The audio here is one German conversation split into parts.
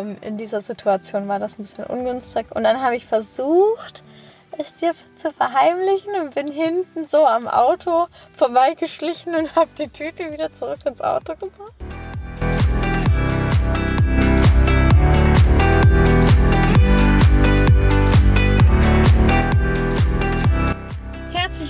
ähm, in dieser Situation war das ein bisschen ungünstig. Und dann habe ich versucht, es dir zu verheimlichen und bin hinten so am Auto vorbeigeschlichen und habe die Tüte wieder zurück ins Auto gebracht.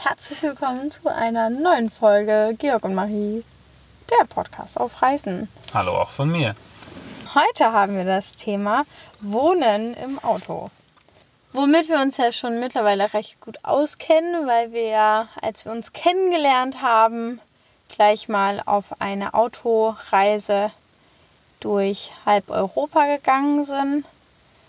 Herzlich willkommen zu einer neuen Folge Georg und Marie, der Podcast auf Reisen. Hallo auch von mir. Heute haben wir das Thema Wohnen im Auto. Womit wir uns ja schon mittlerweile recht gut auskennen, weil wir ja, als wir uns kennengelernt haben, gleich mal auf eine Autoreise durch halb Europa gegangen sind.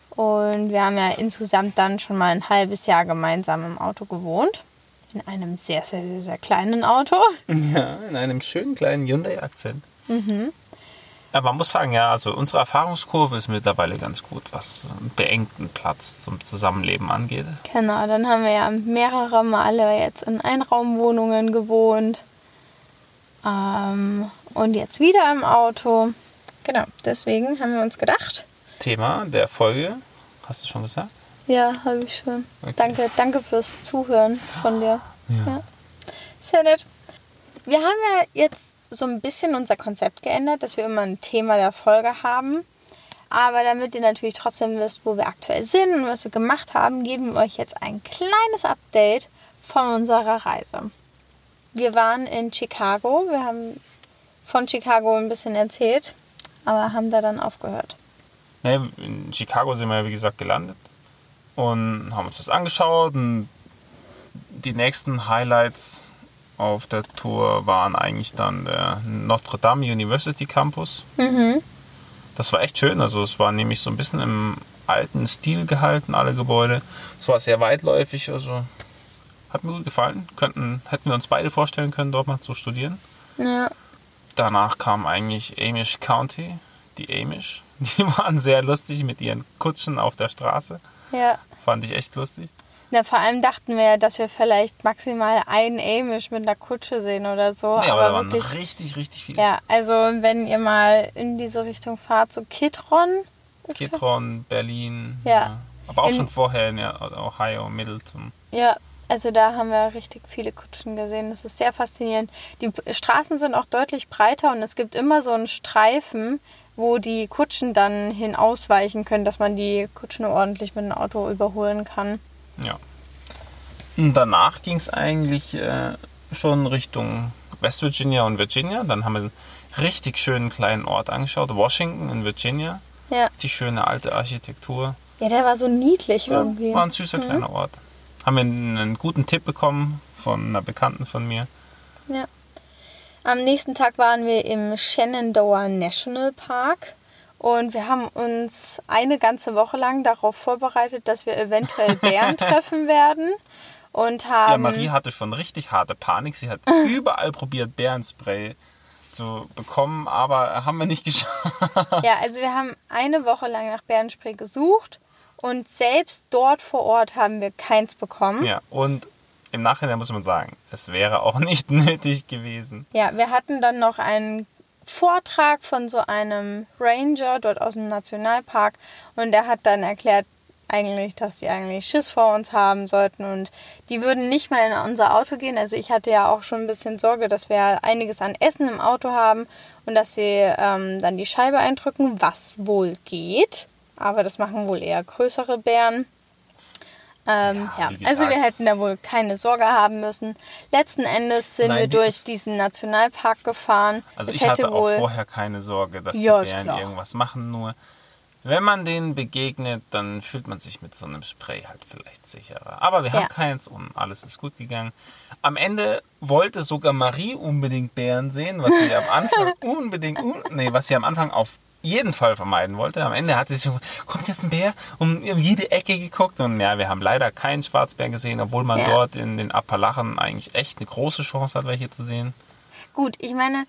Und wir haben ja insgesamt dann schon mal ein halbes Jahr gemeinsam im Auto gewohnt. In einem sehr, sehr, sehr, sehr kleinen Auto. Ja, in einem schönen kleinen Hyundai-Akzent. Mhm. Ja, man muss sagen, ja, also unsere Erfahrungskurve ist mittlerweile ganz gut, was einen beengten Platz zum Zusammenleben angeht. Genau, dann haben wir ja mehrere Male jetzt in Einraumwohnungen gewohnt. Ähm, und jetzt wieder im Auto. Genau, deswegen haben wir uns gedacht. Thema der Folge, hast du schon gesagt? Ja, habe ich schon. Okay. Danke, danke fürs Zuhören von dir. Ja. Ja. Sehr nett. Wir haben ja jetzt so ein bisschen unser Konzept geändert, dass wir immer ein Thema der Folge haben. Aber damit ihr natürlich trotzdem wisst, wo wir aktuell sind und was wir gemacht haben, geben wir euch jetzt ein kleines Update von unserer Reise. Wir waren in Chicago. Wir haben von Chicago ein bisschen erzählt, aber haben da dann aufgehört. In Chicago sind wir, wie gesagt, gelandet und haben uns das angeschaut. Und die nächsten Highlights auf der Tour waren eigentlich dann der Notre Dame University Campus. Mhm. Das war echt schön. Also es war nämlich so ein bisschen im alten Stil gehalten, alle Gebäude. Es war sehr weitläufig, also hat mir gut gefallen. Könnten, hätten wir uns beide vorstellen können, dort mal zu studieren. Ja. Danach kam eigentlich Amish County, die Amish. Die waren sehr lustig mit ihren Kutschen auf der Straße. Ja. Fand ich echt lustig. Na, vor allem dachten wir ja, dass wir vielleicht maximal einen Amish mit einer Kutsche sehen oder so. Ja, aber, da waren wirklich. richtig, richtig viele. Ja, also wenn ihr mal in diese Richtung fahrt, so Kitron. Kitron, Berlin. Ja. Aber auch In- schon vorher in ja, Ohio, Middleton. Ja, also da haben wir richtig viele Kutschen gesehen. Das ist sehr faszinierend. Die Straßen sind auch deutlich breiter und es gibt immer so einen Streifen, wo die Kutschen dann hin ausweichen können, dass man die Kutschen ordentlich mit dem Auto überholen kann. Ja. Und danach ging es eigentlich äh, schon Richtung West Virginia und Virginia. Dann haben wir einen richtig schönen kleinen Ort angeschaut, Washington in Virginia. Ja. Die schöne alte Architektur. Ja, der war so niedlich irgendwie. War ein süßer Mhm. kleiner Ort. Haben wir einen guten Tipp bekommen von einer Bekannten von mir. Ja. Am nächsten Tag waren wir im Shenandoah National Park und wir haben uns eine ganze Woche lang darauf vorbereitet, dass wir eventuell Bären treffen werden und Ja, haben Marie hatte schon richtig harte Panik. Sie hat überall probiert, Bärenspray zu bekommen, aber haben wir nicht geschafft. ja, also wir haben eine Woche lang nach Bärenspray gesucht und selbst dort vor Ort haben wir keins bekommen. Ja, und im Nachhinein muss man sagen, es wäre auch nicht nötig gewesen. Ja, wir hatten dann noch einen Vortrag von so einem Ranger dort aus dem Nationalpark und der hat dann erklärt eigentlich, dass die eigentlich Schiss vor uns haben sollten und die würden nicht mal in unser Auto gehen. Also ich hatte ja auch schon ein bisschen Sorge, dass wir einiges an Essen im Auto haben und dass sie ähm, dann die Scheibe eindrücken, was wohl geht. Aber das machen wohl eher größere Bären. Ähm, Ja, ja, also wir hätten da wohl keine Sorge haben müssen. Letzten Endes sind Nein, wir durch diesen Nationalpark gefahren. Also es ich hätte hatte auch vorher keine Sorge, dass Ja, die Bären klar. irgendwas machen, nur wenn man denen begegnet, dann fühlt man sich mit so einem Spray halt vielleicht sicherer. Aber wir Ja. haben keins und alles ist gut gegangen. Am Ende wollte sogar Marie unbedingt Bären sehen, was sie am Anfang unbedingt, un nee, was sie am Anfang auf jeden Fall vermeiden wollte. Am Ende hat sie sich kommt jetzt ein Bär, um jede Ecke geguckt und ja, wir haben leider keinen Schwarzbär gesehen, obwohl man Ja. dort in den Appalachen eigentlich echt eine große Chance hat, welche zu sehen. Gut, ich meine,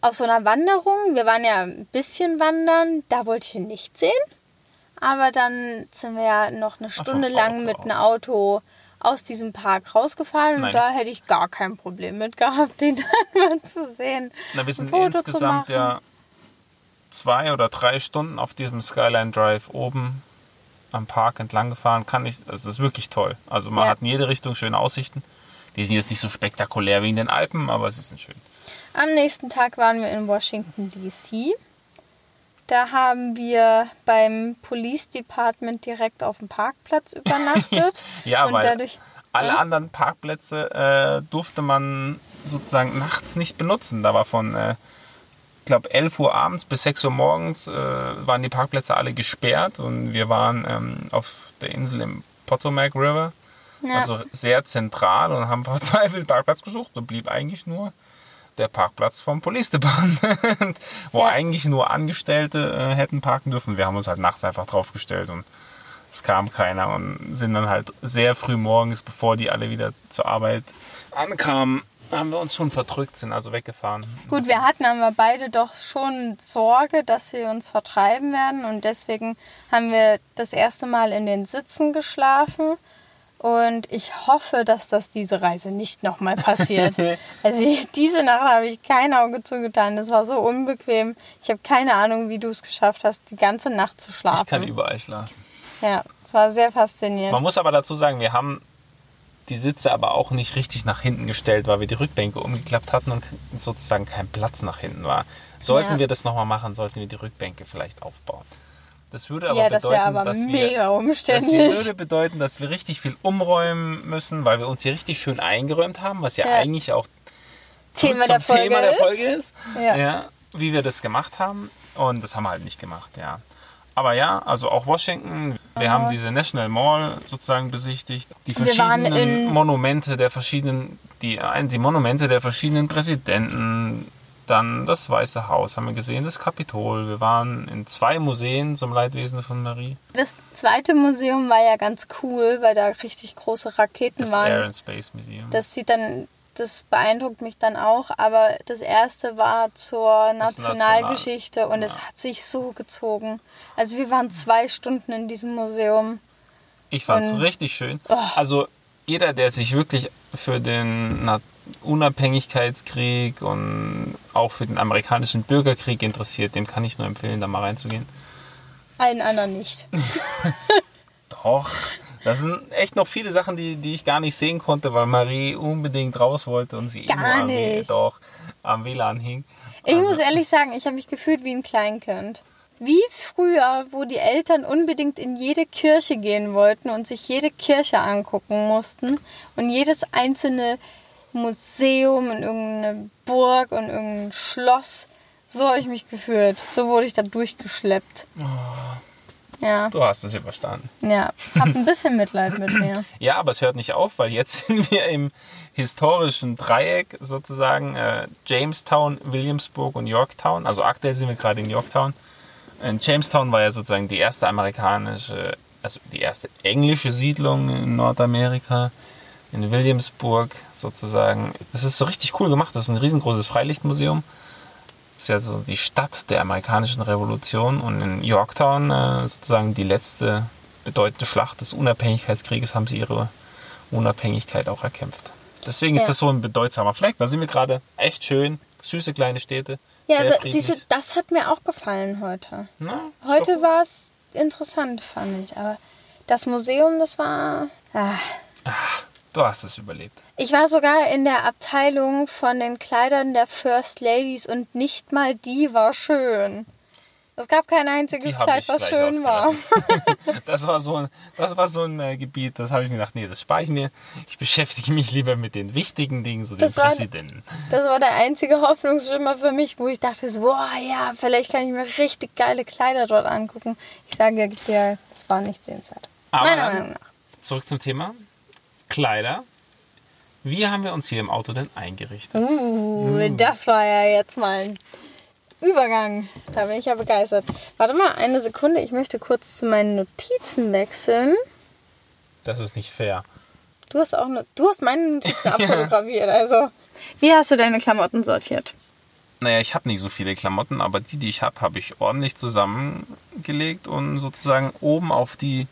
auf so einer Wanderung, wir waren ja ein bisschen wandern, da wollte ich ihn nicht sehen. Aber dann sind wir ja noch eine Stunde vom lang mit einem. Auto aus diesem Park rausgefahren Nein. und da hätte ich gar kein Problem mit gehabt, den dann mal zu sehen. Na, wir sind insgesamt ja zwei oder drei Stunden auf diesem Skyline Drive oben am Park entlang gefahren. Kann ich, es ist wirklich toll. Also man Ja. hat in jede Richtung schöne Aussichten. Die sind jetzt nicht so spektakulär wie in den Alpen, aber sie sind schön. Am nächsten Tag waren wir in Washington, D.C. Da haben wir beim Police Department direkt auf dem Parkplatz übernachtet. Ja, und weil dadurch, alle Ja. anderen Parkplätze äh, durfte man sozusagen nachts nicht benutzen. Da war von, äh, glaube, 11 Uhr abends bis 6 Uhr morgens äh, waren die Parkplätze alle gesperrt und wir waren ähm, auf der Insel im Potomac River. ja, Also sehr zentral und haben verzweifelt einen Parkplatz gesucht und blieb eigentlich nur der Parkplatz vom Police Department, wo Ja. eigentlich nur Angestellte äh, hätten parken dürfen. Wir haben uns halt nachts einfach draufgestellt und es kam keiner und sind dann halt sehr früh morgens, bevor die alle wieder zur Arbeit ankamen, haben wir uns schon verdrückt, sind also weggefahren. Gut, wir hatten aber beide doch schon Sorge, dass wir uns vertreiben werden und deswegen haben wir das erste Mal in den Sitzen geschlafen und ich hoffe, dass das diese Reise nicht nochmal passiert. also diese Nacht habe ich kein Auge zugetan, das war so unbequem. Ich habe keine Ahnung, wie du es geschafft hast, die ganze Nacht zu Ich kann schlafen. überall schlafen. Ja, es war sehr faszinierend. Man muss aber dazu sagen, wir haben die Sitze aber auch nicht richtig nach hinten gestellt, weil wir die Rückbänke umgeklappt hatten und sozusagen kein Platz nach hinten war. Sollten Ja. wir das nochmal machen, sollten wir die Rückbänke vielleicht aufbauen. Das würde aber ja, das bedeuten, aber dass wir das würde bedeuten, dass wir richtig viel umräumen müssen, weil wir uns hier richtig schön eingeräumt haben, was ja, Ja. eigentlich auch Thema zum der Folge Thema der ist. Folge ist. Ja. wie wir das gemacht haben. Und das haben wir halt nicht gemacht, ja. Aber ja, also auch Washington. Wir haben diese National Mall sozusagen besichtigt. Die verschiedenen Monumente der verschiedenen, die, die Monumente der verschiedenen Präsidenten. Dann das Weiße Haus haben wir gesehen, das Kapitol. Wir waren in zwei Museen zum Leidwesen von Marie. Das zweite Museum war ja ganz cool, weil da richtig große Raketen Das waren. Air and Space Museum. Das sieht dann, das beeindruckt mich dann auch, aber das erste war zur Nationalgeschichte und Ja. es hat sich so gezogen. Also wir waren zwei Stunden in diesem Museum. Ich fand es richtig schön. Oh. Also jeder, der sich wirklich für den Na- Unabhängigkeitskrieg und auch für den amerikanischen Bürgerkrieg interessiert, dem kann ich nur empfehlen, da mal reinzugehen. Allen anderen nicht. Doch, das sind echt noch viele Sachen, die, die ich gar nicht sehen konnte, weil Marie unbedingt raus wollte und sie Gar nur am, doch, am WLAN hing. Ich Also- muss ehrlich sagen, ich habe mich gefühlt wie ein Kleinkind. Wie früher, wo die Eltern unbedingt in jede Kirche gehen wollten und sich jede Kirche angucken mussten und jedes einzelne Museum und irgendeine Burg und irgendein Schloss. So habe ich mich gefühlt. So wurde ich da durchgeschleppt. Ja, Du hast es überstanden. ja. Hab ein bisschen Mitleid mit mir. Ja, aber es hört nicht auf, weil jetzt sind wir im historischen Dreieck sozusagen äh, Jamestown, Williamsburg und Yorktown. Also aktuell sind wir gerade in Yorktown. In Jamestown war ja sozusagen die erste amerikanische, also die erste englische Siedlung in Nordamerika. In Williamsburg sozusagen. Das ist so richtig cool gemacht. Das ist ein riesengroßes Freilichtmuseum. Das ist ja so die Stadt der amerikanischen Revolution. Und in Yorktown äh, sozusagen die letzte bedeutende Schlacht des Unabhängigkeitskrieges haben sie ihre Unabhängigkeit auch erkämpft. Deswegen ist Ja. das so ein bedeutsamer Fleck. Da sind wir gerade echt schön. Süße kleine Städte. Ja, aber friedlich. siehst du, das hat mir auch gefallen heute. Na, ist Heute war es interessant, fand ich. Aber das Museum, das war. Ah. Du hast es überlebt. Ich war sogar in der Abteilung von den Kleidern der First Ladies und nicht mal die war schön. Es gab kein einziges Kleid, was schön war. Das war so ein, das war so ein äh, Gebiet, das habe ich mir gedacht, nee, das spare ich mir. Ich beschäftige mich lieber mit den wichtigen Dingen, so Das dem war- Präsidenten. Das war der einzige Hoffnungsschimmer für mich, wo ich dachte, so, boah, ja, vielleicht kann ich mir richtig geile Kleider dort angucken. Ich sage dir, es war nicht sehenswert. Aber Meiner Meinung nach. Zurück zum Thema. Kleider. Wie haben wir uns hier im Auto denn eingerichtet? Uh, das war ja jetzt mal ein Übergang. Da bin ich ja begeistert. Warte mal eine Sekunde, ich möchte kurz zu meinen Notizen wechseln. Das ist nicht fair. Du hast auch ne, du hast meine Notizen abfotografiert, also. Wie hast du deine Klamotten sortiert? Naja, ich habe nicht so viele Klamotten, aber die, die ich habe, habe ich ordentlich zusammengelegt und sozusagen oben auf die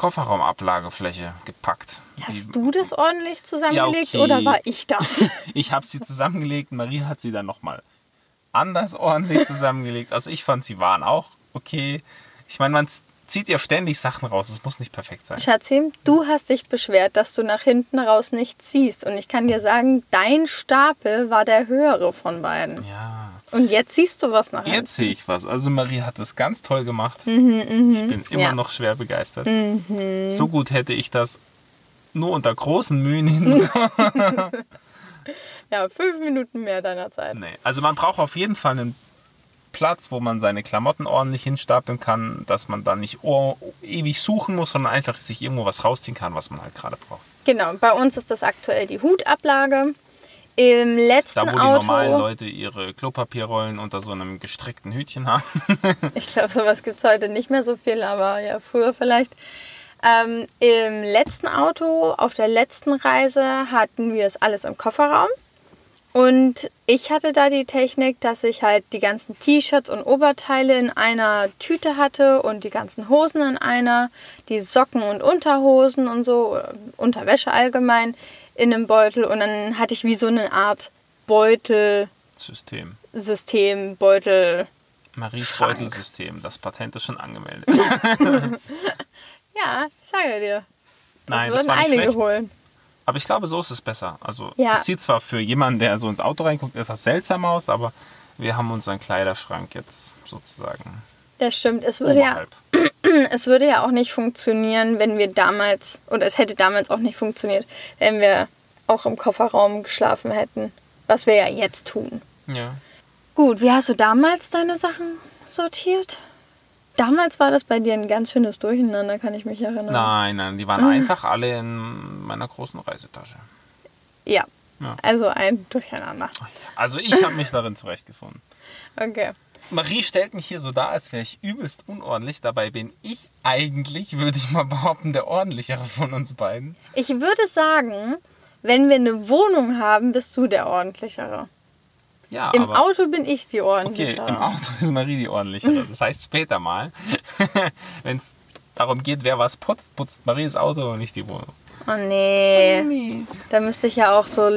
Kofferraumablagefläche gepackt. Hast Die- du das ordentlich zusammengelegt Ja, okay. oder war ich das? Ich habe sie zusammengelegt, Marie hat sie dann nochmal anders ordentlich zusammengelegt. Also ich fand, sie waren auch okay. Ich meine, man zieht ja ständig Sachen raus, es muss nicht perfekt sein. Schatzi, du hast dich beschwert, dass du nach hinten raus nichts siehst. Und ich kann dir sagen, dein Stapel war der höhere von beiden. Ja, Und jetzt siehst du was nach hinten. jetzt sehe ich was. Also Marie hat das ganz toll gemacht. Mhm, mhm. Ich bin immer ja. noch schwer begeistert. Mhm. So gut hätte ich das nur unter großen Mühen hinbekommen. Ja, fünf Minuten mehr deiner Zeit. nee. Also man braucht auf jeden Fall einen Platz, wo man seine Klamotten ordentlich hinstapeln kann, dass man dann nicht ewig suchen muss, sondern einfach sich irgendwo was rausziehen kann, was man halt gerade braucht. Genau, bei uns ist das aktuell die Hutablage. Im letzten Da, wo die Auto, normalen Leute ihre Klopapierrollen unter so einem gestrickten Hütchen haben. ich glaube, sowas gibt es heute nicht mehr so viel, aber ja, früher vielleicht. Ähm, Im letzten Auto, auf der letzten Reise, hatten wir es alles im Kofferraum. Und ich hatte da die Technik, dass ich halt die ganzen T-Shirts und Oberteile in einer Tüte hatte und die ganzen Hosen in einer, die Socken und Unterhosen und so, Unterwäsche allgemein in einem Beutel. Und dann hatte ich wie so eine Art Beutelsystem, System. Beutel. Maries. Beutelsystem. Das Patent ist schon angemeldet. Ja, ich sage dir. Das Nein, das würden war nicht einige schlecht. holen. Aber ich glaube, so ist es besser. Also Ja. es sieht zwar für jemanden, der so ins Auto reinguckt, etwas seltsam aus, aber wir haben unseren Kleiderschrank jetzt sozusagen Das stimmt. Es würde, ja, oberhalb. es würde ja auch nicht funktionieren, wenn wir damals, oder es hätte damals auch nicht funktioniert, wenn wir auch im Kofferraum geschlafen hätten. Was wir ja jetzt tun. Ja. Gut, wie hast du damals deine Sachen sortiert? Damals war das bei dir ein ganz schönes Durcheinander, kann ich mich erinnern. Nein, nein, die waren einfach alle in meiner großen Reisetasche. Ja. Ja. Also ein Durcheinander. Also ich habe mich darin zurechtgefunden. Okay. Marie stellt mich hier so dar, als wäre ich übelst unordentlich. Dabei bin ich eigentlich, würde ich mal behaupten, der ordentlichere von uns beiden. Ich würde sagen, wenn wir eine Wohnung haben, bist du der ordentlichere. Ja, Im aber Auto bin ich die okay, ordentlichere. im Auto ist Marie die ordentlichere. Das heißt später mal, wenn es darum geht, wer was putzt, putzt Marie das Auto und nicht die Wohnung. Oh nee. Da müsste ich ja auch so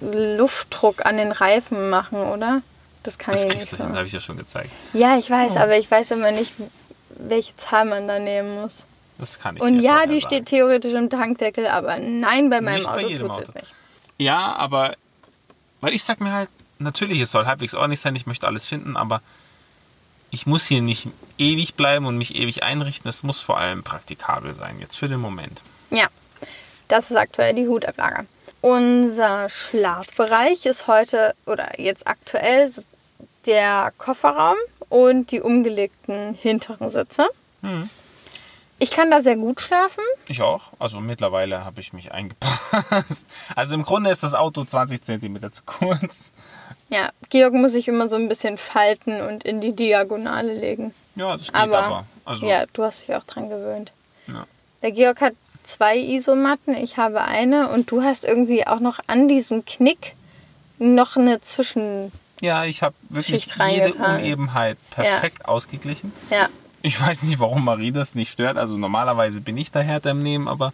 Luftdruck an den Reifen machen, oder? Das kann Das ich nicht so. hin, habe ich ja schon gezeigt. Ja, ich weiß, Oh. aber ich weiß immer nicht, welche Zahl man da nehmen muss. Das kann ich Und ja, die steht theoretisch im Tankdeckel, aber nein, bei meinem Nicht bei Auto jedem tut es Auto. nicht. Ja, aber weil ich sag mir halt, natürlich, es soll halbwegs ordentlich sein, ich möchte alles finden, aber ich muss hier nicht ewig bleiben und mich ewig einrichten. Es muss vor allem praktikabel sein, jetzt für den Moment. Ja, das ist aktuell die Hutablage. Unser Schlafbereich ist heute oder jetzt aktuell so der Kofferraum und die umgelegten hinteren Sitze. Hm. Ich kann da sehr gut schlafen. Ich auch. Also mittlerweile habe ich mich eingepasst. Also im Grunde ist das Auto 20 cm zu kurz. Ja, Georg muss sich immer so ein bisschen falten und in die Diagonale legen. Ja, das geht aber. Aber, Also, ja, du hast dich auch dran gewöhnt. Ja. Der Georg hat zwei Isomatten, ich habe eine und du hast irgendwie auch noch an diesem Knick noch eine Zwischen. Ja ich habe wirklich Schicht jede. Unebenheit perfekt ausgeglichen. Ja, Ich weiß nicht, warum Marie das nicht stört. Also normalerweise bin ich da härter im Nehmen, aber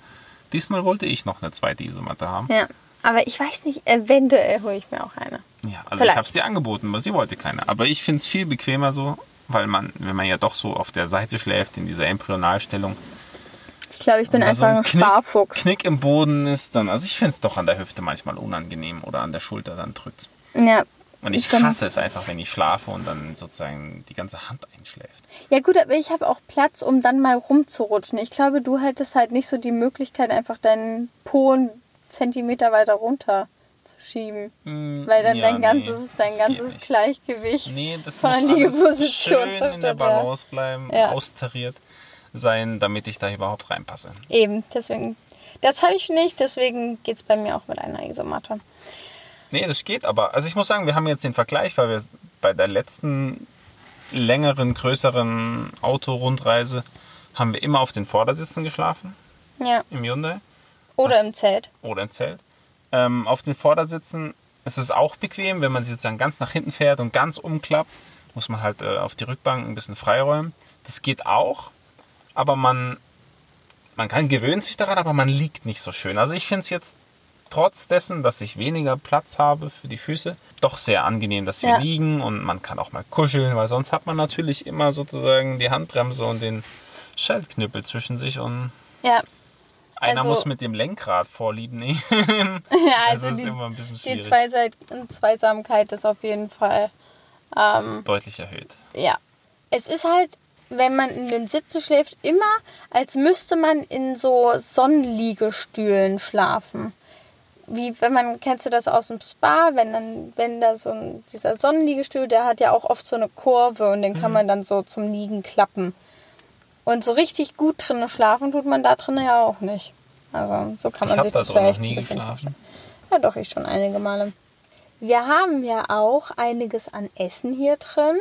diesmal wollte ich noch eine zweite Isomatte haben. ja. Aber ich weiß nicht, eventuell hole ich mir auch eine. Ja, also Vielleicht. ich habe es ihr angeboten, aber sie wollte keine. Aber ich finde es viel bequemer so, weil man, wenn man ja doch so auf der Seite schläft, in dieser Embryonalstellung, Ich glaube, ich bin so einfach ein Knick, Sparfuchs. Knick im Boden ist, dann, also ich finde es doch an der Hüfte manchmal unangenehm oder an der Schulter, dann drückt Ja, Und ich hasse es einfach, wenn ich schlafe und dann sozusagen die ganze Hand einschläft. Ja gut, aber ich habe auch Platz, um dann mal rumzurutschen. Ich glaube, du hättest halt nicht so die Möglichkeit, einfach deinen Po einen Zentimeter weiter runter zu schieben. Mm, Weil dann ja, dein ganzes, nee, dein ganzes. Gleichgewicht Nee, das von muss Liegeposition schön in der. Balance bleiben, Ja. austariert sein, damit ich da überhaupt reinpasse. Eben, deswegen. Das habe ich nicht, deswegen geht es bei mir auch mit einer Isomatte. Nee, das geht, aber also ich muss sagen, wir haben jetzt den Vergleich, weil wir bei der letzten längeren, größeren Autorundreise haben wir immer auf den Vordersitzen geschlafen Ja. im Hyundai Oder Was- im Zelt. oder im Zelt. Ähm, auf den Vordersitzen ist es auch bequem, wenn man sich sozusagen ganz nach hinten fährt und ganz umklappt, muss man halt äh, auf die Rückbank ein bisschen freiräumen. Das geht auch, aber man, man kann gewöhnt sich daran, aber man liegt nicht so schön. Also ich finde es jetzt trotz dessen, dass ich weniger Platz habe für die Füße, doch sehr angenehm, dass wir Ja. liegen und man kann auch mal kuscheln, weil sonst hat man natürlich immer sozusagen die Handbremse und den Schaltknüppel zwischen sich und Ja. einer Also- muss mit dem Lenkrad vorlieb nehmen. ja also die, immer ein bisschen die. Zweiseit Zweisamkeit ist auf jeden Fall. Ähm, Deutlich erhöht. ja. Es ist halt, wenn man in den Sitzen schläft, immer, als müsste man in so Sonnenliegestühlen schlafen. Wie wenn man, kennst du das aus dem Spa, wenn dann, wenn da so ein, dieser Sonnenliegestuhl, der hat ja auch oft so eine Kurve und den kann man dann so zum Liegen klappen. Und so richtig gut drinnen schlafen tut man da drinnen ja auch nicht. Also so kann Ich man habe sich da das noch vielleicht nie ein bisschen geschlafen. ja, doch, ich schon einige Male. Wir haben ja auch einiges an Essen hier drin.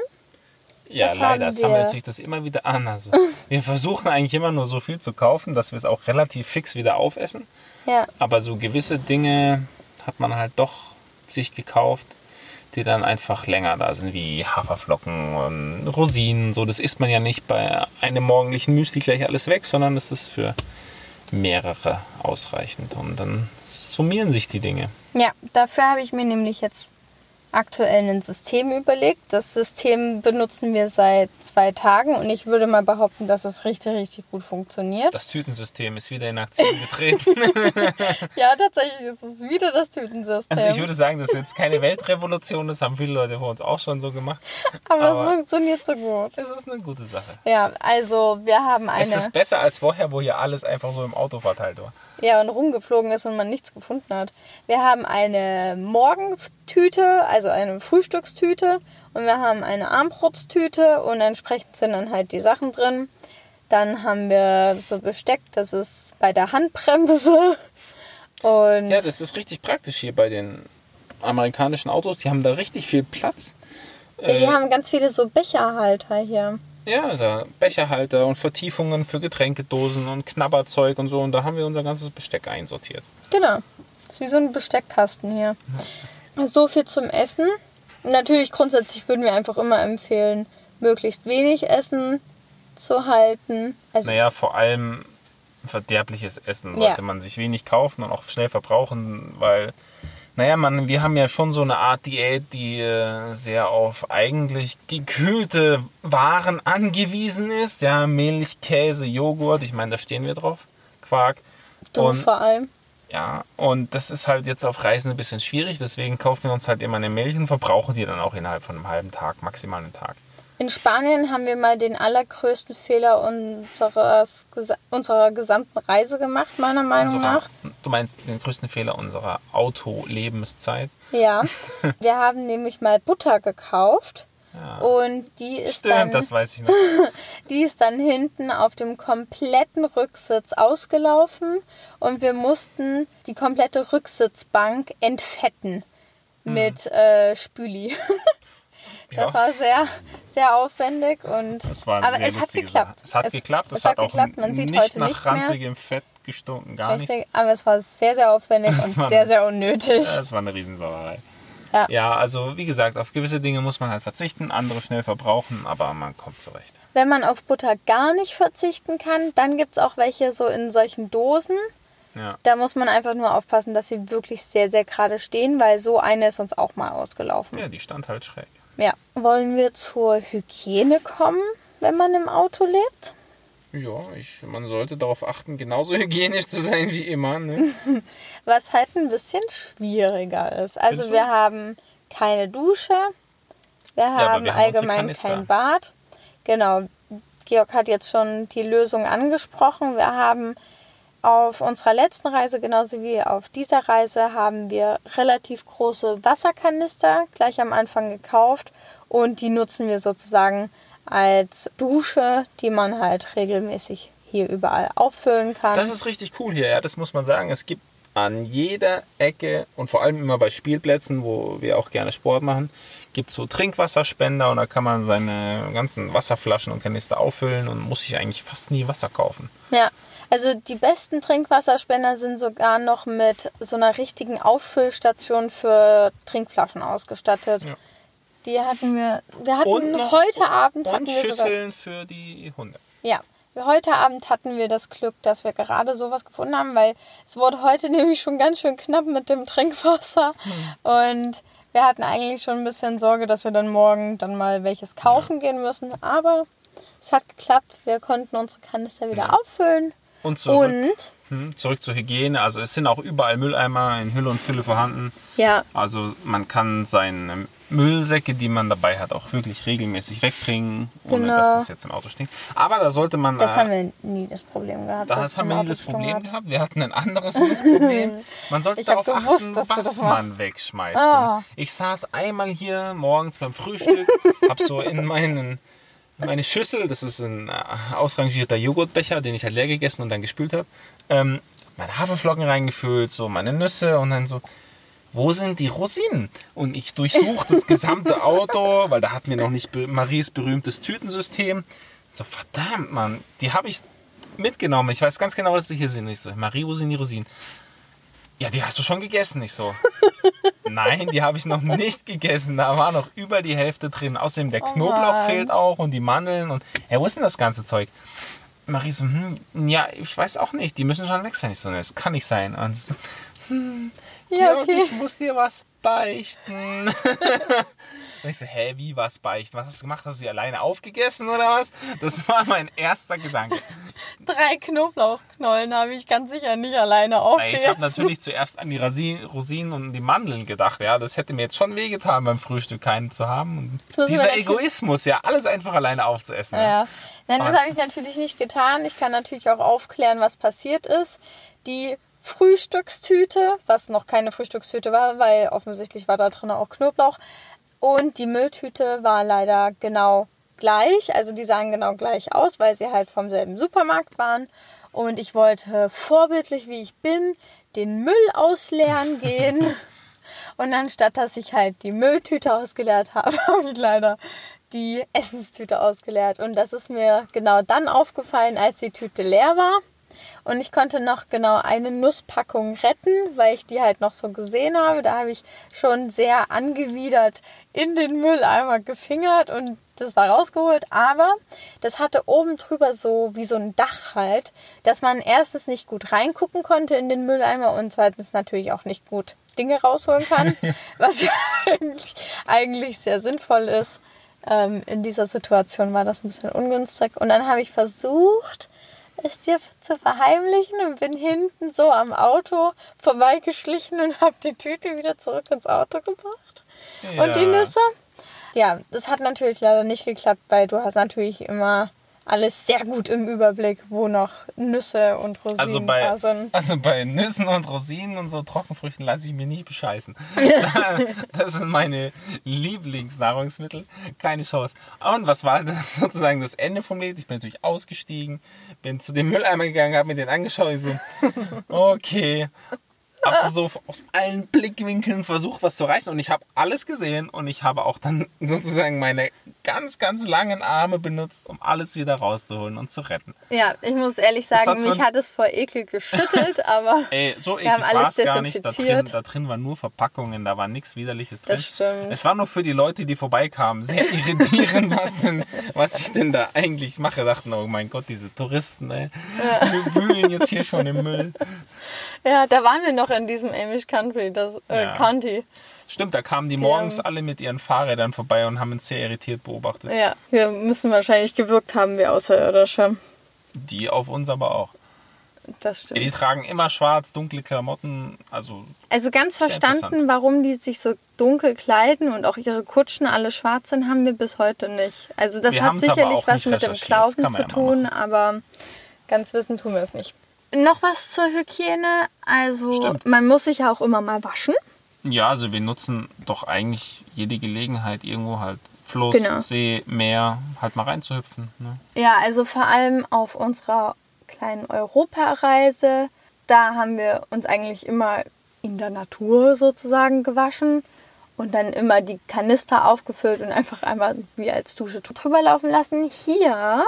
Ja, Das leider haben sammelt sich das immer wieder an. Also, wir versuchen eigentlich immer nur so viel zu kaufen, dass wir es auch relativ fix wieder aufessen. Ja, Aber so gewisse Dinge hat man halt doch sich gekauft, die dann einfach länger da sind, wie Haferflocken und Rosinen. So, das isst man ja nicht bei einem morgendlichen Müsli gleich alles weg, sondern das ist für mehrere ausreichend. Und dann summieren sich die Dinge. ja, dafür habe ich mir nämlich jetzt aktuell ein System überlegt. Das System benutzen wir seit zwei Tagen und ich würde mal behaupten, dass es richtig, richtig gut funktioniert. Das Tütensystem ist wieder in Aktion getreten. Ja, tatsächlich ist es wieder das Tütensystem. Also ich würde sagen, das ist jetzt keine Weltrevolution, das haben viele Leute vor uns auch schon so gemacht. aber, aber- es funktioniert so gut. Es ist eine gute Sache. Ja, also wir haben eine. Es ist besser als vorher, wo hier alles einfach so im Auto verteilt war. Ja, und rumgeflogen ist und man nichts gefunden hat. Wir haben eine Morgentüte, also eine Frühstückstüte und wir haben eine Armbrotstüte und entsprechend sind dann halt die Sachen drin. Dann haben wir so Besteck, das ist bei der Handbremse. Und Ja, das ist richtig praktisch hier bei den amerikanischen Autos. Die haben da richtig viel Platz. wir Äh, haben ganz viele so Becherhalter hier. Ja, da Becherhalter und Vertiefungen für Getränkedosen und Knabberzeug und so. Und da haben wir unser ganzes Besteck einsortiert. Genau. Das ist wie so ein Besteckkasten hier. So viel zum Essen. Natürlich grundsätzlich würden wir einfach immer empfehlen, möglichst wenig Essen zu halten. Also Naja, vor allem verderbliches Essen Ja. sollte man sich wenig kaufen und auch schnell verbrauchen, weil, naja, man, wir haben ja schon so eine Art Diät, die äh, sehr auf eigentlich gekühlte Waren angewiesen ist. Ja, Milch, Käse, Joghurt, ich meine, da stehen wir drauf. Quark. du Und vor allem. ja, und das ist halt jetzt auf Reisen ein bisschen schwierig, deswegen kaufen wir uns halt immer eine Milch und verbrauchen die dann auch innerhalb von einem halben Tag, maximal einen Tag. In Spanien haben wir mal den allergrößten Fehler unseres, unserer gesamten Reise gemacht, meiner Meinung Unserer, nach. du meinst den größten Fehler unserer Autolebenszeit? Ja. Wir haben nämlich mal Butter gekauft Ja. und die ist Stimmt, dann das weiß ich noch. Die ist dann hinten auf dem kompletten Rücksitz ausgelaufen und wir mussten die komplette Rücksitzbank entfetten mit äh, Spüli. Das. Ja. war sehr, sehr aufwendig und aber es hat geklappt. Es hat geklappt, es, es hat, hat auch geklappt. Man sieht nicht heute nach ranzigem Fett gestunken, gar richtig, nichts. aber es war sehr, sehr aufwendig und sehr, sehr unnötig. Das war eine Riesensauerei. Ja. ja, also wie gesagt, auf gewisse Dinge muss man halt verzichten, andere schnell verbrauchen, aber man kommt zurecht. Wenn man auf Butter gar nicht verzichten kann, dann gibt es auch welche so in solchen Dosen. Ja. Da muss man einfach nur aufpassen, dass sie wirklich sehr, sehr gerade stehen, weil so eine ist uns auch mal ausgelaufen. ja, die stand halt schräg. Ja. Wollen wir zur Hygiene kommen, wenn man im Auto lebt? Ja, ich, man sollte darauf achten, genauso hygienisch zu sein wie immer. Ne? Was halt ein bisschen schwieriger ist. Also wir haben keine Dusche. Wir aber haben wir haben allgemein Kanister. kein Bad. Genau. Georg hat jetzt schon die Lösung angesprochen. Wir haben auf unserer letzten Reise, genauso wie auf dieser Reise, haben wir relativ große Wasserkanister gleich am Anfang gekauft und die nutzen wir sozusagen als Dusche, die man halt regelmäßig hier überall auffüllen kann. Das ist richtig cool hier, ja, das muss man sagen. Es gibt an jeder Ecke und vor allem immer bei Spielplätzen, wo wir auch gerne Sport machen, gibt es so Trinkwasserspender und da kann man seine ganzen Wasserflaschen und Kanister auffüllen und muss sich eigentlich fast nie Wasser kaufen. Ja, also die besten Trinkwasserspender sind sogar noch mit so einer richtigen Auffüllstation für Trinkflaschen ausgestattet. Ja. Die hatten wir, wir hatten Und noch- heute Abend hatten Und wir sogar, Schüsseln für die Hunde. ja, wir heute Abend hatten wir das Glück, dass wir gerade sowas gefunden haben, weil es wurde heute nämlich schon ganz schön knapp mit dem Trinkwasser und wir hatten eigentlich schon ein bisschen Sorge, dass wir dann morgen dann mal welches kaufen gehen müssen, aber es hat geklappt. Wir konnten unsere Kanister wieder Ja. auffüllen Und zurück, und hm, zurück zur Hygiene. Also es sind auch überall Mülleimer in Hülle und Fülle vorhanden. ja, Also man kann seine Müllsäcke, die man dabei hat, auch wirklich regelmäßig wegbringen, ohne Genau. dass das jetzt im Auto stinkt. Aber da sollte man... Das äh, haben wir nie das Problem gehabt. Das es haben wir nie das Problem hat. gehabt. Wir hatten ein anderes Problem. Man sollte darauf gewusst, achten, was man wegschmeißt. Ah. Ich saß einmal hier morgens beim Frühstück, hab so in meinen meine Schüssel, das ist ein äh, ausrangierter Joghurtbecher, den ich halt leer gegessen und dann gespült habe, ähm, meine Haferflocken reingefüllt, so meine Nüsse und dann so, wo sind die Rosinen? Und ich durchsuche das gesamte Auto, weil da hatten wir noch nicht Maries berühmtes Tütensystem. So, verdammt, Mann, die habe ich mitgenommen. Ich weiß ganz genau, dass sie hier sind. Ich so, Marie, wo sind die Rosinen? Ja, die hast du schon gegessen. Ich so, nein, die habe ich noch nicht gegessen. Da war noch über die Hälfte drin. Außerdem der Oh Knoblauch Mann. fehlt auch und die Mandeln. Und ja, wo ist denn das ganze Zeug? Marie so, hm, ja, ich weiß auch nicht. Die müssen schon weg sein. Ich so, das kann nicht sein. Und so, hm, Ja, okay. ich muss dir was beichten. Und ich so, hä, wie was beichten? Was hast du gemacht? Hast du sie alleine aufgegessen oder was? Das war mein erster Gedanke. Drei Knoblauchknollen habe ich ganz sicher nicht alleine aufgegessen. Ich habe natürlich zuerst an die Rosinen und die Mandeln gedacht. Ja, das hätte mir jetzt schon wehgetan, beim Frühstück keinen zu haben. Dieser Egoismus, ja, alles einfach alleine aufzuessen. Ja. Ja. Nein, das habe ich natürlich nicht getan. Ich kann natürlich auch aufklären, was passiert ist. Die Frühstückstüte, was noch keine Frühstückstüte war, weil offensichtlich war da drin auch Knoblauch. Und die Mülltüte war leider genau gleich. Also die sahen genau gleich aus, weil sie halt vom selben Supermarkt waren. Und ich wollte vorbildlich, wie ich bin, den Müll ausleeren gehen. Und anstatt dass ich halt die Mülltüte ausgeleert habe, habe ich leider die Essenstüte ausgeleert. Und das ist mir genau dann aufgefallen, als die Tüte leer war. Und ich konnte noch genau eine Nusspackung retten, weil ich die halt noch so gesehen habe. Da habe ich schon sehr angewidert in den Mülleimer gefingert und das war rausgeholt. Aber das hatte oben drüber so wie so ein Dach halt, dass man erstens nicht gut reingucken konnte in den Mülleimer und zweitens natürlich auch nicht gut Dinge rausholen kann, was ja eigentlich, eigentlich sehr sinnvoll ist. Ähm, in dieser Situation war das ein bisschen ungünstig. Und dann habe ich versucht, es dir zu verheimlichen und bin hinten so am Auto vorbeigeschlichen und habe die Tüte wieder zurück ins Auto gebracht. Und die Nüsse? Ja, das hat natürlich leider nicht geklappt, weil du hast natürlich immer alles sehr gut im Überblick, wo noch Nüsse und Rosinen Also bei, da sind. also bei Nüssen und Rosinen und so Trockenfrüchten lasse ich mich nicht bescheißen. das sind meine Lieblingsnahrungsmittel. Keine Chance. Und was war das sozusagen das Ende vom Lied? Ich bin natürlich ausgestiegen, bin zu dem Mülleimer gegangen, habe mir den angeschaut. Ich so, okay. Hab so aus allen Blickwinkeln versucht, was zu reißen. Und ich habe alles gesehen. Und ich habe auch dann sozusagen meine ganz, ganz langen Arme benutzt, um alles wieder rauszuholen und zu retten. Ja, ich muss ehrlich sagen, hat mich hat es vor Ekel geschüttelt, aber Ey, so Wir haben alles es gar nicht. Da drin, da drin waren nur Verpackungen, da war nichts Widerliches drin. das stimmt. Es war nur für die Leute, die vorbeikamen, sehr irritierend, was, denn, was ich denn da eigentlich mache. Dachten, oh mein Gott, diese Touristen, ey, wir wühlen jetzt hier schon im Müll. Ja, da waren wir noch in diesem Amish Country, das äh, Ja. County. Stimmt, da kamen die Die morgens haben- alle mit ihren Fahrrädern vorbei und haben uns sehr irritiert beobachtet. Ja, wir müssen wahrscheinlich gewirkt haben wie Außerirdische. Die auf uns aber auch. das Ja, die stimmt. tragen immer schwarz, dunkle Klamotten. Also, Also ganz verstanden, warum die sich so dunkel kleiden und auch ihre Kutschen alle schwarz sind, haben wir bis heute nicht. Also das Wir hat sicherlich was mit dem man zu tun, aber ganz wissen tun wir es nicht. Noch was zur Hygiene. Also Stimmt. man muss sich ja auch immer mal waschen. ja, also wir nutzen doch eigentlich jede Gelegenheit, irgendwo halt Fluss, Genau. See, Meer, halt mal reinzuhüpfen. Ne? Ja, also vor allem auf unserer kleinen Europareise, da haben wir uns eigentlich immer in der Natur sozusagen gewaschen und dann immer die Kanister aufgefüllt und einfach einmal wie als Dusche drüber laufen lassen. Hier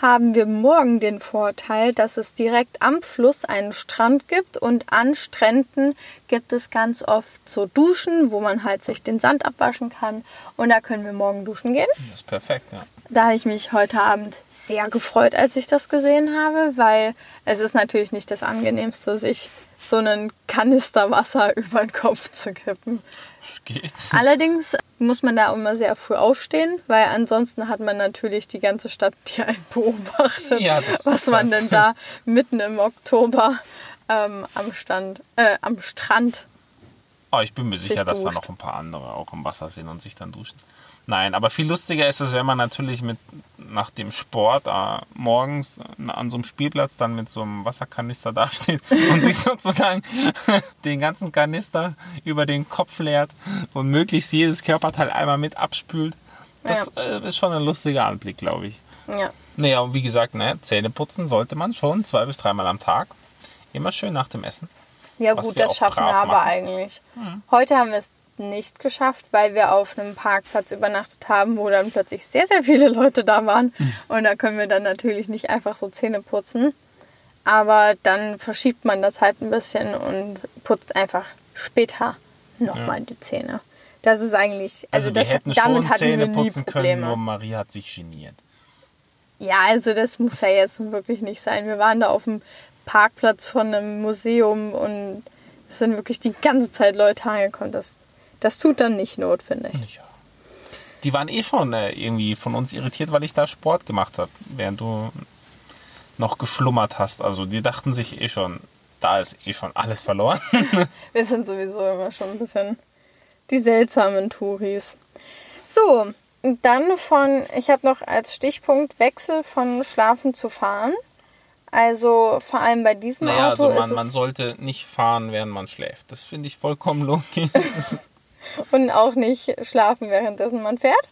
haben wir morgen den Vorteil, dass es direkt am Fluss einen Strand gibt und an Stränden gibt es ganz oft so Duschen, wo man halt sich den Sand abwaschen kann und da können wir morgen duschen gehen. Das ist perfekt, ja. Da habe ich mich heute Abend sehr gefreut, als ich das gesehen habe, weil es ist natürlich nicht das Angenehmste, sich so einen Kanister Wasser über den Kopf zu kippen. Geht. Allerdings muss man da immer sehr früh aufstehen, weil ansonsten hat man natürlich die ganze Stadt, die einen beobachtet, Ja, das was man denn da mitten im Oktober ähm, am, Stand, äh, am Strand Oh, ich bin mir sicher, sich dass da noch ein paar andere auch im Wasser sind und sich dann duschen. Nein, aber viel lustiger ist es, wenn man natürlich mit nach dem Sport äh, morgens an so einem Spielplatz dann mit so einem Wasserkanister dasteht und sich sozusagen den ganzen Kanister über den Kopf leert und möglichst jedes Körperteil einmal mit abspült. Das äh, ist schon ein lustiger Anblick, glaube ich. Ja. Naja, und wie gesagt, ne, Zähne putzen sollte man schon zwei bis dreimal am Tag. Immer schön nach dem Essen. Ja gut, das schaffen wir aber machen. eigentlich. Mhm. Heute haben wir es nicht geschafft, weil wir auf einem Parkplatz übernachtet haben, wo dann plötzlich sehr, sehr viele Leute da waren. Mhm. Und da können wir dann natürlich nicht einfach so Zähne putzen. Aber dann verschiebt man das halt ein bisschen und putzt einfach später nochmal die Zähne. Das ist eigentlich, also, Also, das, hätten damit schon hatten Zähne wir nie putzen Probleme. können, nur Marie hat sich geniert. Ja, also das muss ja jetzt wirklich nicht sein. Wir waren da auf dem Parkplatz von einem Museum und es sind wirklich die ganze Zeit Leute angekommen. Das, das tut dann nicht Not, finde ich. Ja. Die waren eh schon äh, irgendwie von uns irritiert, weil ich da Sport gemacht habe, während du noch geschlummert hast. Also die dachten sich eh schon, da ist eh schon alles verloren. Wir sind sowieso immer schon ein bisschen die seltsamen Touris. So, dann von, ich habe noch als Stichpunkt Wechsel von Schlafen zu Fahren. Also vor allem bei diesem naja, Auto also man, man sollte nicht fahren, während man schläft. Das finde ich vollkommen logisch. Und auch nicht schlafen, währenddessen man fährt.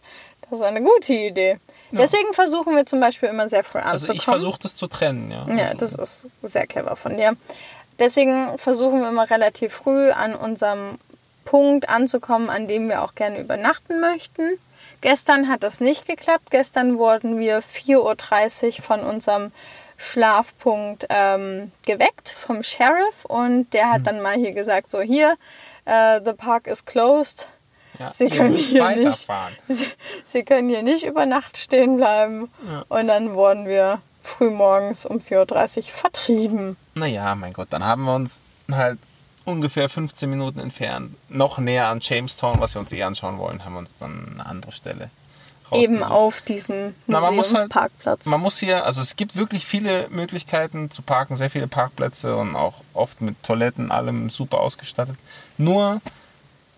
Das ist eine gute Idee. Deswegen versuchen wir zum Beispiel immer sehr früh also anzukommen. ich versuche das zu trennen, ja. Ja, Also, das ist sehr clever von dir. Deswegen versuchen wir immer relativ früh an unserem Punkt anzukommen, an dem wir auch gerne übernachten möchten. Gestern hat das nicht geklappt. Gestern wurden wir 4.30 Uhr von unserem Schlafpunkt ähm, geweckt vom Sheriff und der Hm. hat dann mal hier gesagt, so hier, äh, the park is closed. ja, Sie können hier nicht-. Sie, Sie können hier nicht über Nacht stehen bleiben. Ja. Und dann wurden wir früh morgens um 4.30 Uhr vertrieben. Naja, mein Gott, dann haben wir uns halt ungefähr 15 Minuten entfernt, noch näher an Jamestown, was wir uns eh anschauen wollen, haben wir uns dann eine andere Stelle Eben auf diesem man halt- Museumsparkplatz. Man muss hier, also es gibt wirklich viele Möglichkeiten zu parken, sehr viele Parkplätze und auch oft mit Toiletten, allem super ausgestattet. Nur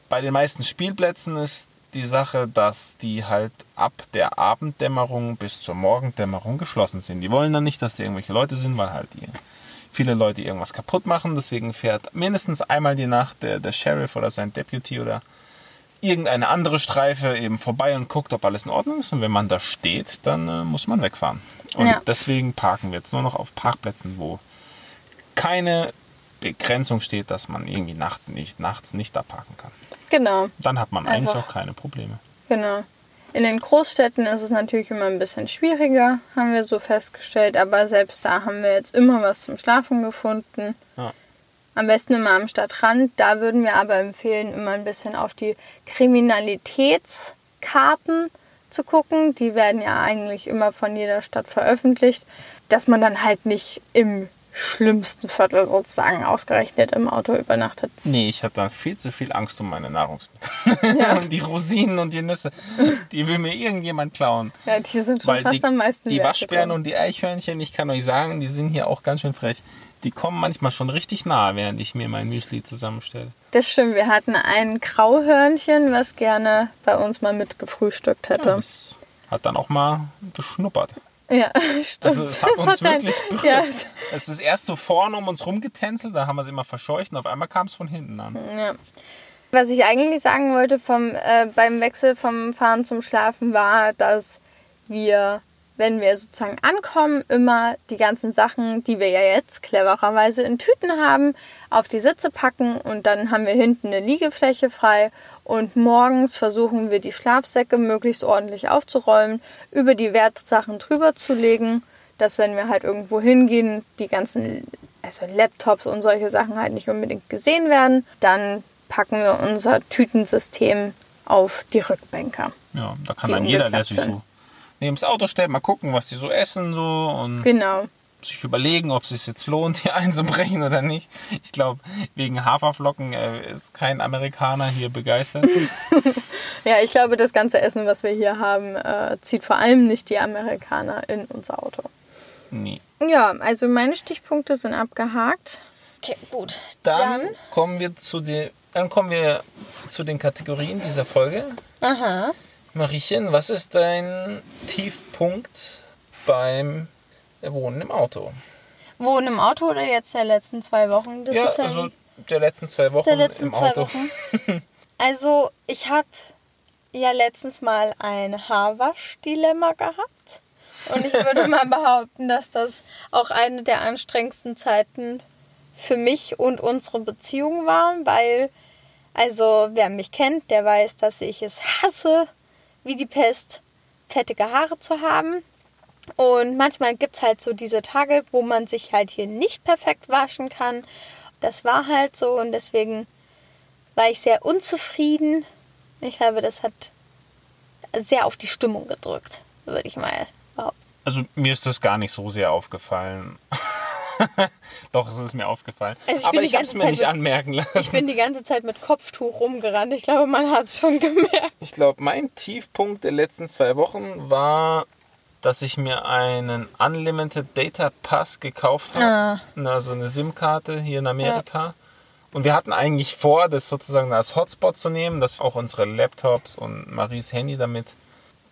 bei den meisten Spielplätzen ist die Sache, dass die halt ab der Abenddämmerung bis zur Morgendämmerung geschlossen sind. Die wollen dann nicht, dass da irgendwelche Leute sind, weil halt die, viele Leute irgendwas kaputt machen. Deswegen fährt mindestens einmal die Nacht der, der Sheriff oder sein Deputy oder irgendeine andere Streife eben vorbei und guckt, ob alles in Ordnung ist. Und wenn man da steht, dann äh, muss man wegfahren. Und Ja. deswegen parken wir jetzt nur noch auf Parkplätzen, wo keine Begrenzung steht, dass man irgendwie Nacht nicht, nachts nicht da parken kann. Genau, Dann hat man eigentlich Einfach. auch keine Probleme. genau. In den Großstädten ist es natürlich immer ein bisschen schwieriger, haben wir so festgestellt. Aber selbst da haben wir jetzt immer was zum Schlafen gefunden. Am besten immer am Stadtrand. Da würden wir aber empfehlen, immer ein bisschen auf die Kriminalitätskarten zu gucken. Die werden ja eigentlich immer von jeder Stadt veröffentlicht, dass man dann halt nicht im schlimmsten Viertel sozusagen ausgerechnet im Auto übernachtet. Nee, ich hatte dann viel zu viel Angst um meine Nahrungsmittel. Ja. die Rosinen und die Nüsse, die will mir irgendjemand klauen. Ja, die sind schon Weil fast die, am meisten die Waschbären und die Eichhörnchen, ich kann euch sagen, die sind hier auch ganz schön frech. Die kommen manchmal schon richtig nah, während ich mir mein Müsli zusammenstelle. Das stimmt, wir hatten ein Grauhörnchen, was gerne bei uns mal mitgefrühstückt hätte. Das hat dann auch mal geschnuppert. Ja, stimmt. Also es hat Das uns ein- wirklich berührt. Ja, Es ist erst so vorne um uns rumgetänzelt, da haben wir es immer verscheucht und auf einmal kam es von hinten an. Ja. Was ich eigentlich sagen wollte vom, äh, beim Wechsel vom Fahren zum Schlafen war, dass wir, wenn wir sozusagen ankommen, immer die ganzen Sachen, die wir ja jetzt clevererweise in Tüten haben, auf die Sitze packen und dann haben wir hinten eine Liegefläche frei und morgens versuchen wir die Schlafsäcke möglichst ordentlich aufzuräumen, über die Wertsachen drüber zu legen, dass wenn wir halt irgendwo hingehen, die ganzen also Laptops und solche Sachen halt nicht unbedingt gesehen werden, dann packen wir unser Tütensystem auf die Rückbänke. Ja, da kann dann jeder, der sich so neben das Auto stellt, mal gucken, was die so essen so und Genau. sich überlegen, ob es sich jetzt lohnt, hier einzubrechen oder nicht. Ich glaube, wegen Haferflocken äh, ist kein Amerikaner hier begeistert. Ja, ich glaube, das ganze Essen, was wir hier haben, äh, zieht vor allem nicht die Amerikaner in unser Auto. nee. Ja, also meine Stichpunkte sind abgehakt. Okay, gut. Dann, kommen wir zu den, dann kommen wir zu den Kategorien dieser Folge. Aha. Mariechen, was ist dein Tiefpunkt beim Wohnen im Auto? Wohnen im Auto oder jetzt der letzten zwei Wochen? Das ja, ja also der letzten zwei Wochen letzten im zwei Auto. Wochen. Also, ich habe ja letztens mal ein Haarwasch-Dilemma gehabt. Und ich würde mal behaupten, dass das auch eine der anstrengendsten Zeiten für mich und unsere Beziehung war, weil, also wer mich kennt, der weiß, dass ich es hasse, wie die Pest, fettige Haare zu haben. Und manchmal gibt es halt so diese Tage, wo man sich halt hier nicht perfekt waschen kann. Das war halt so und deswegen war ich sehr unzufrieden. Ich glaube, das hat sehr auf die Stimmung gedrückt, würde ich mal behaupten. Also mir ist das gar nicht so sehr aufgefallen. Doch, es ist mir aufgefallen. Also ich Aber ich habe es mir Zeit nicht mit- anmerken lassen. Ich bin die ganze Zeit mit Kopftuch rumgerannt. Ich glaube, man hat es schon gemerkt. Ich glaube, mein Tiefpunkt der letzten zwei Wochen war, dass ich mir einen Unlimited Data Pass gekauft habe. Ah. Also eine SIM-Karte hier in Amerika. Und wir hatten eigentlich vor, das sozusagen als Hotspot zu nehmen, dass wir auch unsere Laptops und Maries Handy damit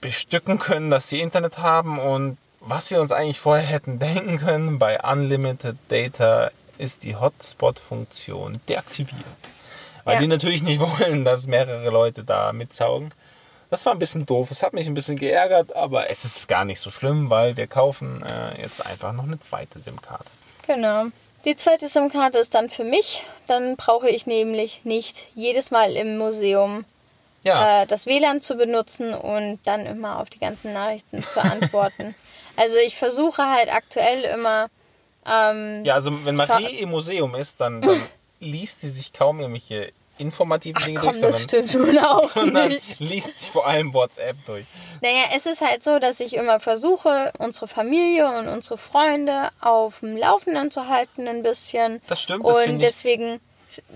bestücken können, dass sie Internet haben. Und was wir uns eigentlich vorher hätten denken können, bei Unlimited Data ist die Hotspot-Funktion deaktiviert. Weil Ja. die natürlich nicht wollen, dass mehrere Leute da mitsaugen. Das war ein bisschen doof. Es hat mich ein bisschen geärgert, aber es ist gar nicht so schlimm, weil wir kaufen äh, jetzt einfach noch eine zweite SIM-Karte. Genau. Die zweite SIM-Karte ist dann für mich. Dann brauche ich nämlich nicht jedes Mal im Museum Ja, äh, das WLAN zu benutzen und dann immer auf die ganzen Nachrichten zu antworten. Also ich versuche halt aktuell immer. Ähm, ja, also wenn Marie im Museum ist, dann, dann liest sie sich kaum irgendwelche informativen Ach Dinge komm, durch, das sondern, stimmt nun auch sondern nicht. liest sich vor allem WhatsApp durch. Naja, es ist halt so, dass ich immer versuche, unsere Familie und unsere Freunde auf dem Laufenden zu halten ein bisschen. Das stimmt, das Und deswegen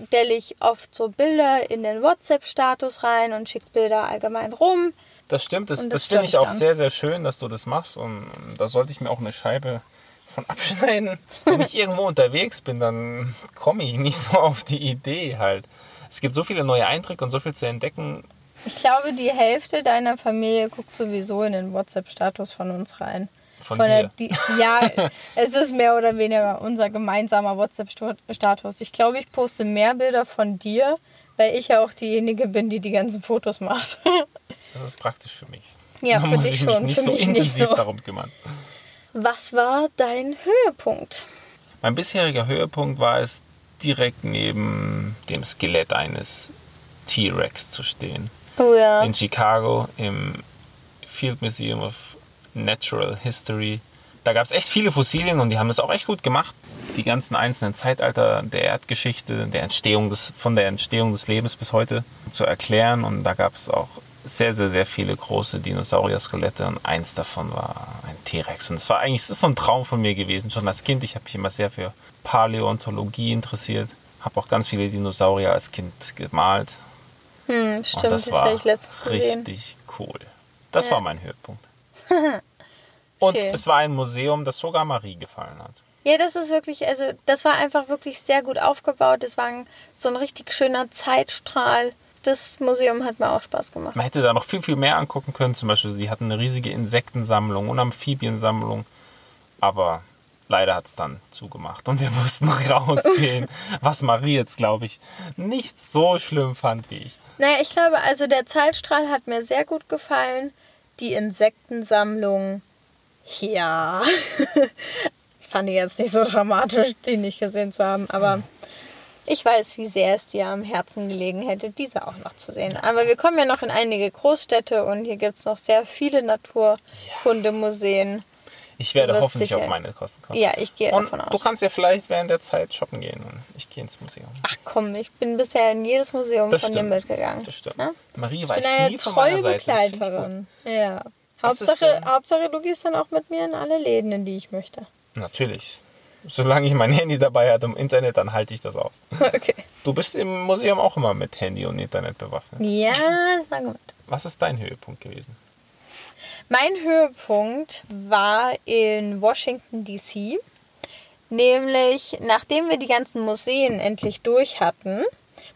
stelle ich oft so Bilder in den WhatsApp-Status rein und schicke Bilder allgemein rum. Das stimmt, das, das, das finde ich auch dann. sehr, sehr schön, dass du das machst. Und da sollte ich mir auch eine Scheibe von abschneiden. Wenn ich irgendwo unterwegs bin, dann komme ich nicht so auf die Idee halt. Es gibt so viele neue Eindrücke und so viel zu entdecken. Ich glaube, die Hälfte deiner Familie guckt sowieso in den WhatsApp-Status von uns rein. Von, Von dir. der, die, ja, es ist mehr oder weniger unser gemeinsamer WhatsApp-Status. Ich glaube, ich poste mehr Bilder von dir, weil ich ja auch diejenige bin, die die ganzen Fotos macht. Das ist praktisch für mich. ja, da für muss dich ich mich schon, nicht für so mich nicht intensiv so. darum kümmern. Was war dein Höhepunkt? Mein bisheriger Höhepunkt war es, direkt neben dem Skelett eines T-Rex zu stehen. Oh ja. in Chicago im Field Museum of Natural History. Da gab es echt viele Fossilien und die haben das auch echt gut gemacht. Die ganzen einzelnen Zeitalter der Erdgeschichte, der Entstehung des, von der Entstehung des Lebens bis heute zu erklären. Und da gab es auch sehr, sehr, sehr viele große Dinosaurier-Skelette und eins davon war ein T-Rex. Und es war eigentlich, das ist so ein Traum von mir gewesen, schon als Kind. Ich habe mich immer sehr für Paläontologie interessiert, habe auch ganz viele Dinosaurier als Kind gemalt. Hm, stimmt, und das, das war ich letztens gesehen. richtig cool. Das Ja. war mein Höhepunkt. und Schön. es war ein Museum, das sogar Marie gefallen hat. Ja, das ist wirklich, also das war einfach wirklich sehr gut aufgebaut. Das war ein, so ein richtig schöner Zeitstrahl. Das Museum hat mir auch Spaß gemacht. Man hätte da noch viel, viel mehr angucken können. Zum Beispiel, sie hatten eine riesige Insektensammlung und Amphibiensammlung. Aber leider hat es dann zugemacht und wir mussten rausgehen. was Marie jetzt, glaube ich, nicht so schlimm fand wie ich. Naja, ich glaube, also der Zeitstrahl hat mir sehr gut gefallen. Die Insektensammlung, ja. ich fand die jetzt nicht so dramatisch, die nicht gesehen zu haben, aber ich weiß, wie sehr es dir am Herzen gelegen hätte, diese auch noch zu sehen. Aber wir kommen ja noch in einige Großstädte und hier gibt es noch sehr viele Naturkundemuseen. Ich werde Du hoffentlich sicher- auf meine Kosten kommen. Ja, ich gehe und davon du aus. kannst ja vielleicht während der Zeit shoppen gehen und ich gehe ins Museum. Ach komm, ich bin bisher in jedes Museum Das von dir stimmt. mitgegangen. Das stimmt. Ja? Marie Ich weicht bin eine nie von meiner treue ich. Begleiterin. Ja. Hauptsache, Hauptsache, du gehst dann auch mit mir in alle Läden, in die ich möchte. Natürlich. Solange ich mein Handy dabei hatte im Internet, dann halte ich das aus. Okay. Du bist im Museum auch immer mit Handy und Internet bewaffnet. Ja, sag mal. Was ist dein Höhepunkt gewesen? Mein Höhepunkt war in Washington, D.C. Nämlich, nachdem wir die ganzen Museen endlich durch hatten,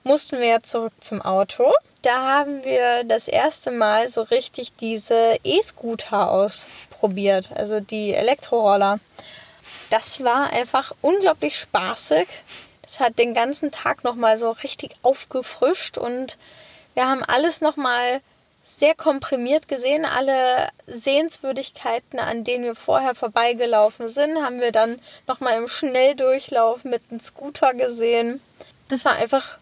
mussten wir zurück zum Auto. Da haben wir das erste Mal so richtig diese E-Scooter ausprobiert, also die Elektroroller. Das war einfach unglaublich spaßig. Das hat den ganzen Tag nochmal so richtig aufgefrischt und wir haben alles nochmal sehr komprimiert gesehen. Alle Sehenswürdigkeiten, an denen wir vorher vorbeigelaufen sind, haben wir dann nochmal im Schnelldurchlauf mit dem Scooter gesehen. Das war einfach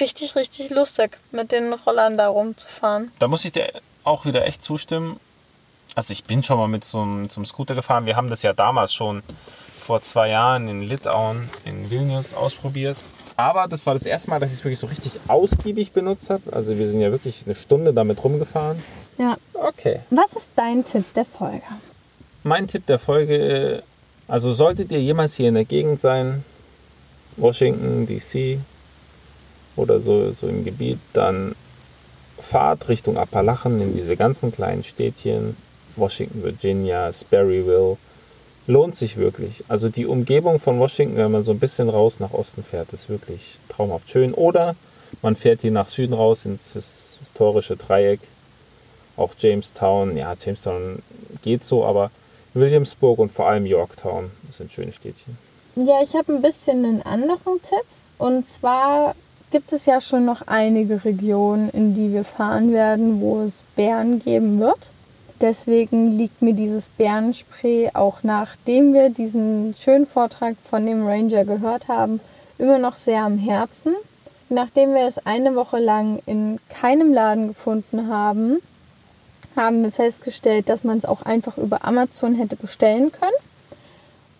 richtig, richtig lustig, mit den Rollern da rumzufahren. Da muss ich dir auch wieder echt zustimmen. Also ich bin schon mal mit so einem, zum Scooter gefahren. Wir haben das ja damals schon vor zwei Jahren in Litauen, in Vilnius ausprobiert. Aber das war das erste Mal, dass ich es wirklich so richtig ausgiebig benutzt habe. Also wir sind ja wirklich eine Stunde damit rumgefahren. Ja. Okay. Was ist dein Tipp der Folge? Mein Tipp der Folge, also solltet ihr jemals hier in der Gegend sein, Washington, DC oder so, so im Gebiet, dann fahrt Richtung Appalachen in diese ganzen kleinen Städtchen, Washington, Virginia, Sperryville. Lohnt sich wirklich. Also die Umgebung von Washington, wenn man so ein bisschen raus nach Osten fährt, ist wirklich traumhaft schön. Oder man fährt hier nach Süden raus ins his- historische Dreieck. Auch Jamestown, ja, Jamestown geht so, aber Williamsburg und vor allem Yorktown sind schöne Städtchen. Ja, ich habe ein bisschen einen anderen Tipp. Und zwar gibt es ja schon noch einige Regionen, in die wir fahren werden, wo es Bären geben wird. Deswegen liegt mir dieses Bärenspray, auch nachdem wir diesen schönen Vortrag von dem Ranger gehört haben, immer noch sehr am Herzen. Nachdem wir es eine Woche lang in keinem Laden gefunden haben, haben wir festgestellt, dass man es auch einfach über Amazon hätte bestellen können.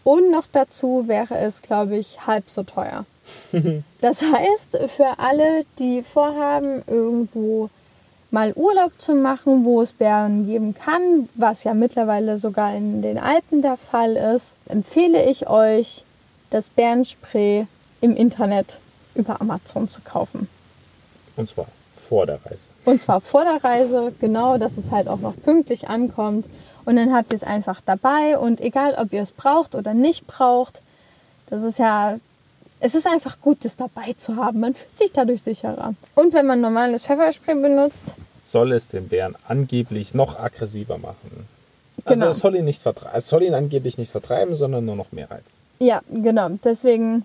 Und noch dazu wäre es, glaube ich, halb so teuer. Das heißt, für alle, die vorhaben, irgendwo mal Urlaub zu machen, wo es Bären geben kann, was ja mittlerweile sogar in den Alpen der Fall ist, empfehle ich euch, das Bärenspray im Internet über Amazon zu kaufen. Und zwar vor der Reise. Und zwar vor der Reise, genau, dass es halt auch noch pünktlich ankommt. Und dann habt ihr es einfach dabei. Und egal, ob ihr es braucht oder nicht braucht, das ist ja, es ist einfach gut, das dabei zu haben. Man fühlt sich dadurch sicherer. Und wenn man normales Pfefferspray benutzt, Soll es den Bären angeblich noch aggressiver machen. Also Genau. es soll ihn nicht es soll ihn angeblich nicht vertreiben, sondern nur noch mehr reizen. ja, genau. Deswegen,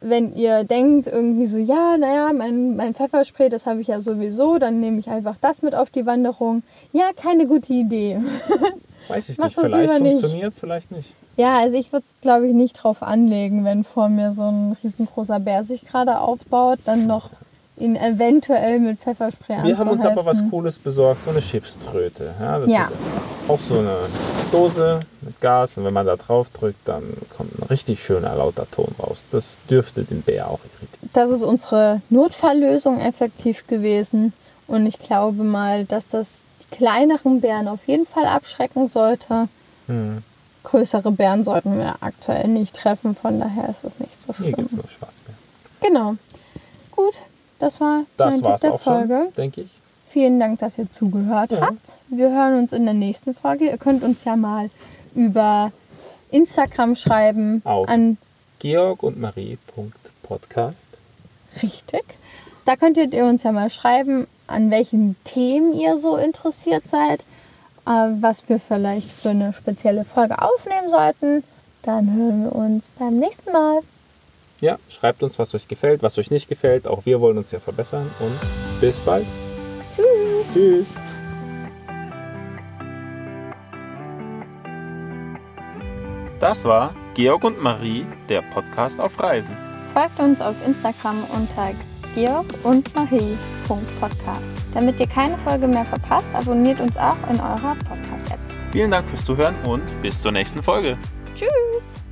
wenn ihr denkt irgendwie so, ja, naja, mein, mein Pfefferspray, das habe ich ja sowieso, dann nehme ich einfach das mit auf die Wanderung. Ja, keine gute Idee. Weiß ich nicht, vielleicht funktioniert es, vielleicht nicht. Ja, also ich würde es, glaube ich, nicht drauf anlegen, wenn vor mir so ein riesengroßer Bär sich gerade aufbaut, dann noch ihn eventuell mit Pfefferspray Wir haben uns aber was. Cooles besorgt, so eine Schiffströte. Ja, das Ja. ist auch so eine Dose mit Gas und wenn man da drauf drückt, dann kommt ein richtig schöner lauter Ton raus. Das dürfte den Bär auch irritieren. Das ist unsere Notfalllösung effektiv gewesen. Und ich glaube mal, dass das kleineren Bären auf jeden Fall abschrecken sollte. Hm. Größere Bären sollten wir aktuell nicht treffen, von daher ist es nicht so Hier schlimm. gibt es nur Schwarzbären. Genau. Gut, das war Das mein Tipp der auch Folge. schon, denke ich. Vielen Dank, dass ihr zugehört Ja. habt. Wir hören uns in der nächsten Folge. Ihr könnt uns ja mal über Instagram schreiben Auf. an Georg und Marie.podcast. richtig. Da könntet ihr uns ja mal schreiben, an welchen Themen ihr so interessiert seid, äh, was wir vielleicht für eine spezielle Folge aufnehmen sollten. Dann hören wir uns beim nächsten Mal. Ja, schreibt uns, was euch gefällt, was euch nicht gefällt. Auch wir wollen uns ja verbessern. Und bis bald. Tschüss. Tschüss. Das war Georg und Marie, der Podcast auf Reisen. Folgt uns auf Instagram unter georg und marie.podcast. Damit ihr keine Folge mehr verpasst, abonniert uns auch in eurer Podcast-App. Vielen Dank fürs Zuhören und bis zur nächsten Folge. Tschüss!